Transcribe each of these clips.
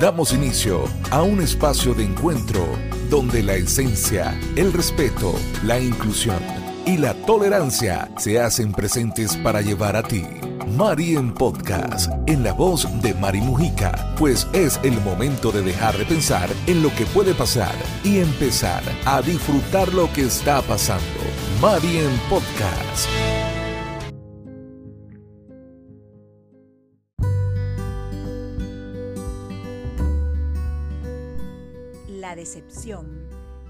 Damos inicio a un espacio de encuentro donde la esencia, el respeto, la inclusión y la tolerancia se hacen presentes para llevar a ti. Mari en Podcast, en la voz de Mari Mujica, pues es el momento de dejar de pensar en lo que puede pasar y empezar a disfrutar lo que está pasando. Mari en Podcast. Decepción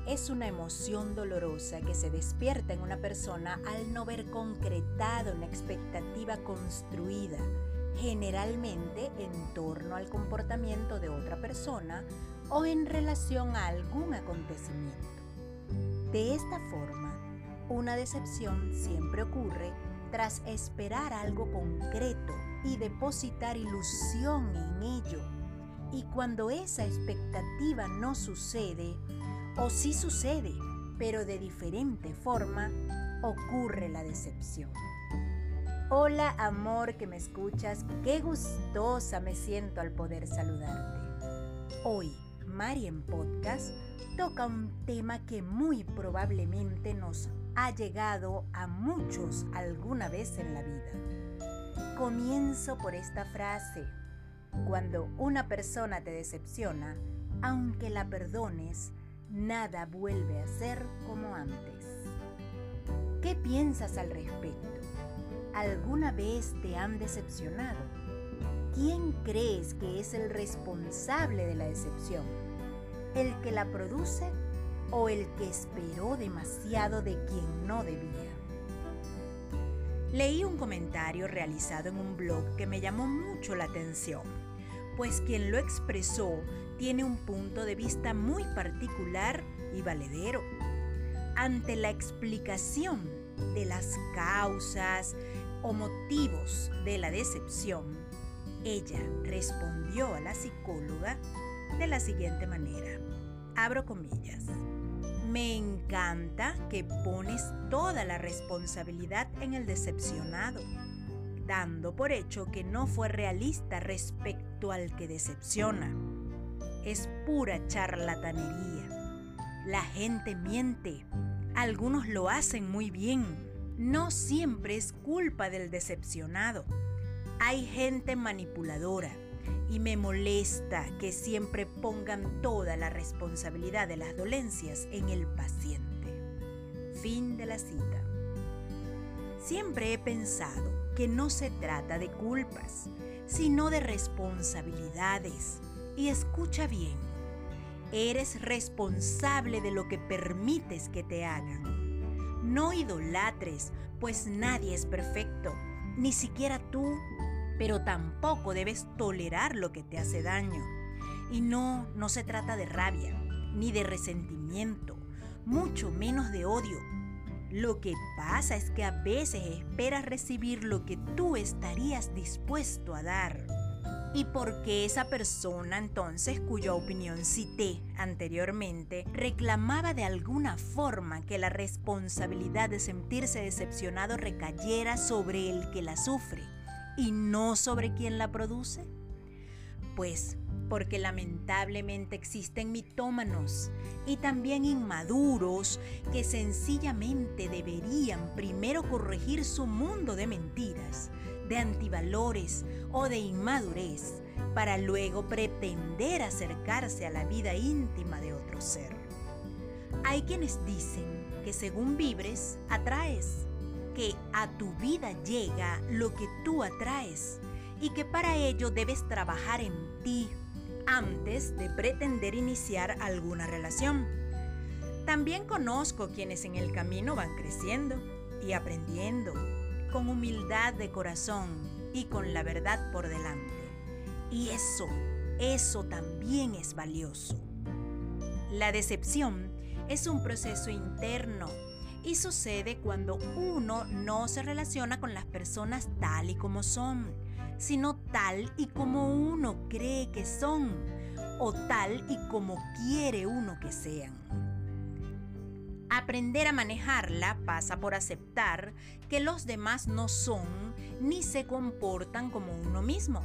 es una emoción dolorosa que se despierta en una persona al no ver concretado una expectativa construida, generalmente en torno al comportamiento de otra persona o en relación a algún acontecimiento. De esta forma, una decepción siempre ocurre tras esperar algo concreto y depositar ilusión en ello. Y cuando esa expectativa no sucede, o sí sucede, pero de diferente forma, ocurre la decepción. Hola amor que me escuchas, qué gustosa me siento al poder saludarte. Hoy, Mari en Podcast toca un tema que muy probablemente nos ha llegado a muchos alguna vez en la vida. Comienzo por esta frase. Cuando una persona te decepciona, aunque la perdones, nada vuelve a ser como antes. ¿Qué piensas al respecto? ¿Alguna vez te han decepcionado? ¿Quién crees que es el responsable de la decepción? ¿El que la produce o el que esperó demasiado de quien no debía? Leí un comentario realizado en un blog que me llamó mucho la atención, pues quien lo expresó tiene un punto de vista muy particular y valedero. Ante la explicación de las causas o motivos de la decepción, ella respondió a la psicóloga de la siguiente manera. Abro comillas. Me encanta que pones toda la responsabilidad en el decepcionado, dando por hecho que no fue realista respecto al que decepciona es pura charlatanería. La gente miente. Algunos lo hacen muy bien. No siempre es culpa del decepcionado. Hay gente manipuladora y me molesta que siempre pongan toda la responsabilidad de las dolencias en el paciente. Fin de la cita. Siempre he pensado que no se trata de culpas, sino de responsabilidades y escucha bien, eres responsable de lo que permites que te hagan. No idolatres, pues nadie es perfecto, ni siquiera tú, pero tampoco debes tolerar lo que te hace daño. Y no, no se trata de rabia, ni de resentimiento, mucho menos de odio. Lo que pasa es que a veces esperas recibir lo que tú estarías dispuesto a dar y porque esa persona entonces, cuya opinión cité anteriormente, reclamaba de alguna forma que la responsabilidad de sentirse decepcionado recayera sobre el que la sufre y no sobre quien la produce? Pues porque lamentablemente existen mitómanos y también inmaduros que sencillamente deberían primero corregir su mundo de mentiras de antivalores o de inmadurez para luego pretender acercarse a la vida íntima de otro ser. Hay quienes dicen que según vibres, atraes, que a tu vida llega lo que tú atraes y que para ello debes trabajar en ti antes de pretender iniciar alguna relación. También conozco quienes en el camino van creciendo y aprendiendo con humildad de corazón y con la verdad por delante. Y eso, eso también es valioso. La decepción es un proceso interno y sucede cuando uno no se relaciona con las personas tal y como son, sino tal y como uno cree que son o tal y como quiere uno que sean. Aprender a manejarla pasa por aceptar que los demás no son ni se comportan como uno mismo,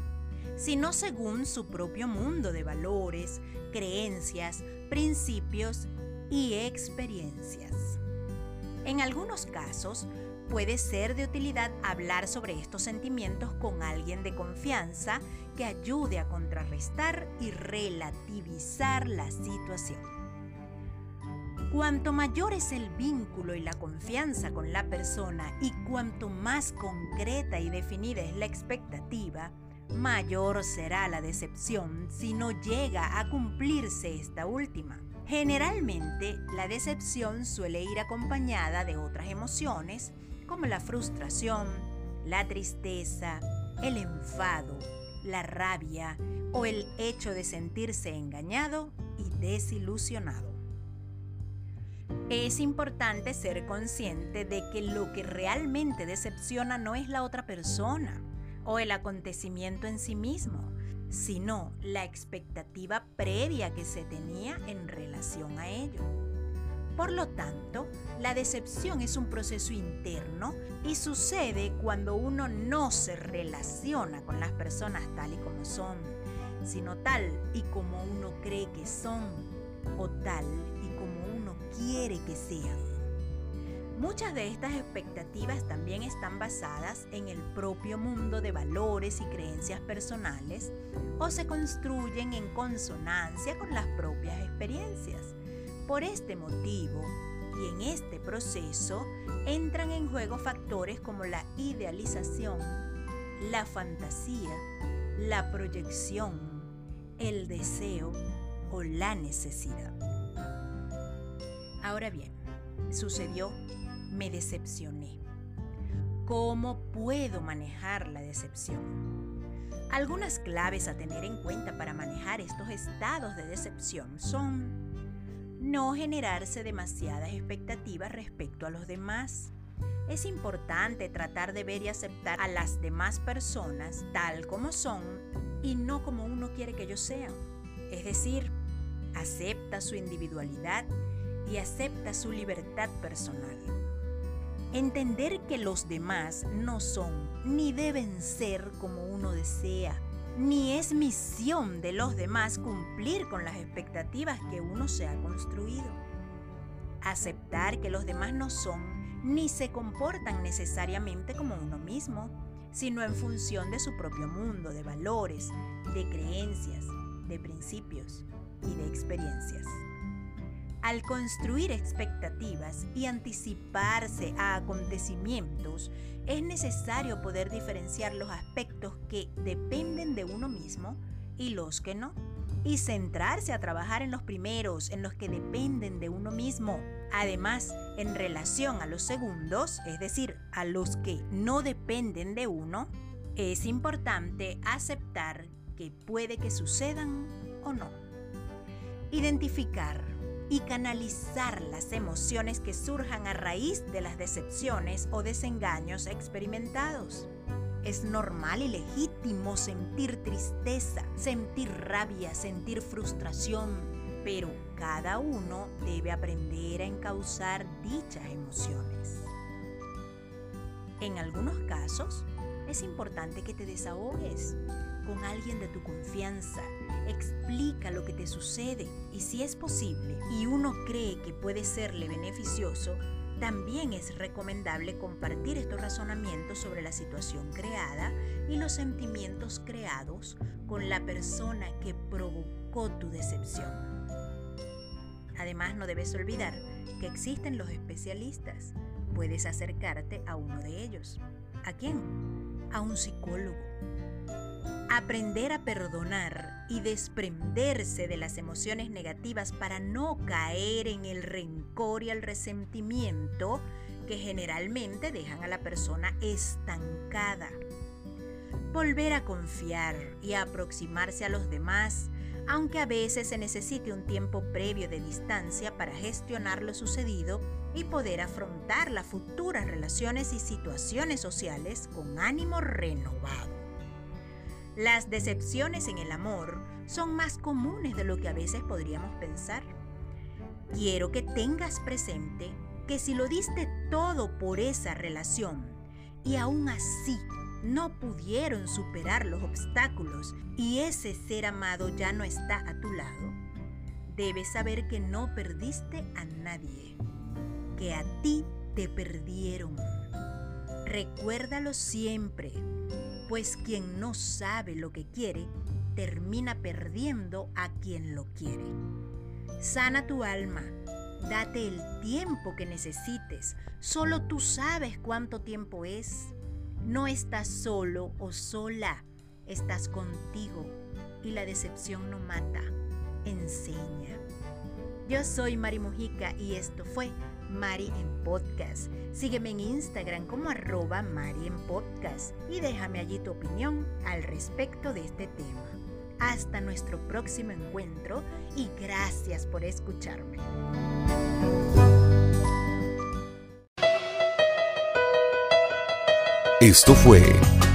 sino según su propio mundo de valores, creencias, principios y experiencias. En algunos casos, puede ser de utilidad hablar sobre estos sentimientos con alguien de confianza que ayude a contrarrestar y relativizar la situación. Cuanto mayor es el vínculo y la confianza con la persona y cuanto más concreta y definida es la expectativa, mayor será la decepción si no llega a cumplirse esta última. Generalmente, la decepción suele ir acompañada de otras emociones como la frustración, la tristeza, el enfado, la rabia o el hecho de sentirse engañado y desilusionado. Es importante ser consciente de que lo que realmente decepciona no es la otra persona o el acontecimiento en sí mismo, sino la expectativa previa que se tenía en relación a ello. Por lo tanto, la decepción es un proceso interno y sucede cuando uno no se relaciona con las personas tal y como son, sino tal y como uno cree que son o tal y como uno quiere que sean. Muchas de estas expectativas también están basadas en el propio mundo de valores y creencias personales o se construyen en consonancia con las propias experiencias. Por este motivo y en este proceso entran en juego factores como la idealización, la fantasía, la proyección, el deseo o la necesidad. Ahora bien, sucedió me decepcioné. ¿Cómo puedo manejar la decepción? Algunas claves a tener en cuenta para manejar estos estados de decepción son no generarse demasiadas expectativas respecto a los demás. Es importante tratar de ver y aceptar a las demás personas tal como son y no como uno quiere que ellos sean. Es decir, acepta su individualidad y acepta su libertad personal. Entender que los demás no son ni deben ser como uno desea, ni es misión de los demás cumplir con las expectativas que uno se ha construido. Aceptar que los demás no son ni se comportan necesariamente como uno mismo, sino en función de su propio mundo de valores, de creencias, de principios y de experiencias. Al construir expectativas y anticiparse a acontecimientos, es necesario poder diferenciar los aspectos que dependen de uno mismo y los que no, y centrarse a trabajar en los primeros, en los que dependen de uno mismo. Además, en relación a los segundos, es decir, a los que no dependen de uno, es importante aceptar que puede que sucedan o no. Identificar y canalizar las emociones que surjan a raíz de las decepciones o desengaños experimentados. Es normal y legítimo sentir tristeza, sentir rabia, sentir frustración, pero cada uno debe aprender a encauzar dichas emociones. En algunos casos, es importante que te desahogues con alguien de tu confianza. Explica lo que te sucede y si es posible y uno cree que puede serle beneficioso, también es recomendable compartir estos razonamientos sobre la situación creada y los sentimientos creados con la persona que provocó tu decepción. Además, no debes olvidar que existen los especialistas. Puedes acercarte a uno de ellos. ¿A quién? A un psicólogo Aprender a perdonar y desprenderse de las emociones negativas para no caer en el rencor y el resentimiento que generalmente dejan a la persona estancada. Volver a confiar y a aproximarse a los demás, aunque a veces se necesite un tiempo previo de distancia para gestionar lo sucedido y poder afrontar las futuras relaciones y situaciones sociales con ánimo renovado. Las decepciones en el amor son más comunes de lo que a veces podríamos pensar. Quiero que tengas presente que si lo diste todo por esa relación y aún así no pudieron superar los obstáculos y ese ser amado ya no está a tu lado, debes saber que no perdiste a nadie, que a ti te perdieron. Recuérdalo siempre, pues quien no sabe lo que quiere, termina perdiendo a quien lo quiere. Sana tu alma, date el tiempo que necesites, solo tú sabes cuánto tiempo es. No estás solo o sola, estás contigo y la decepción no mata, enseña. Yo soy Mari Mujica y esto fue Mari en Podcast. Sígueme en Instagram como arroba Mari en Podcast y déjame allí tu opinión al respecto de este tema. Hasta nuestro próximo encuentro y gracias por escucharme. Esto fue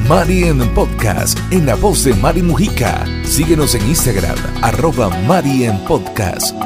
Mari en Podcast en la voz de Mari Mujica. Síguenos en Instagram, arroba Mari en Podcast.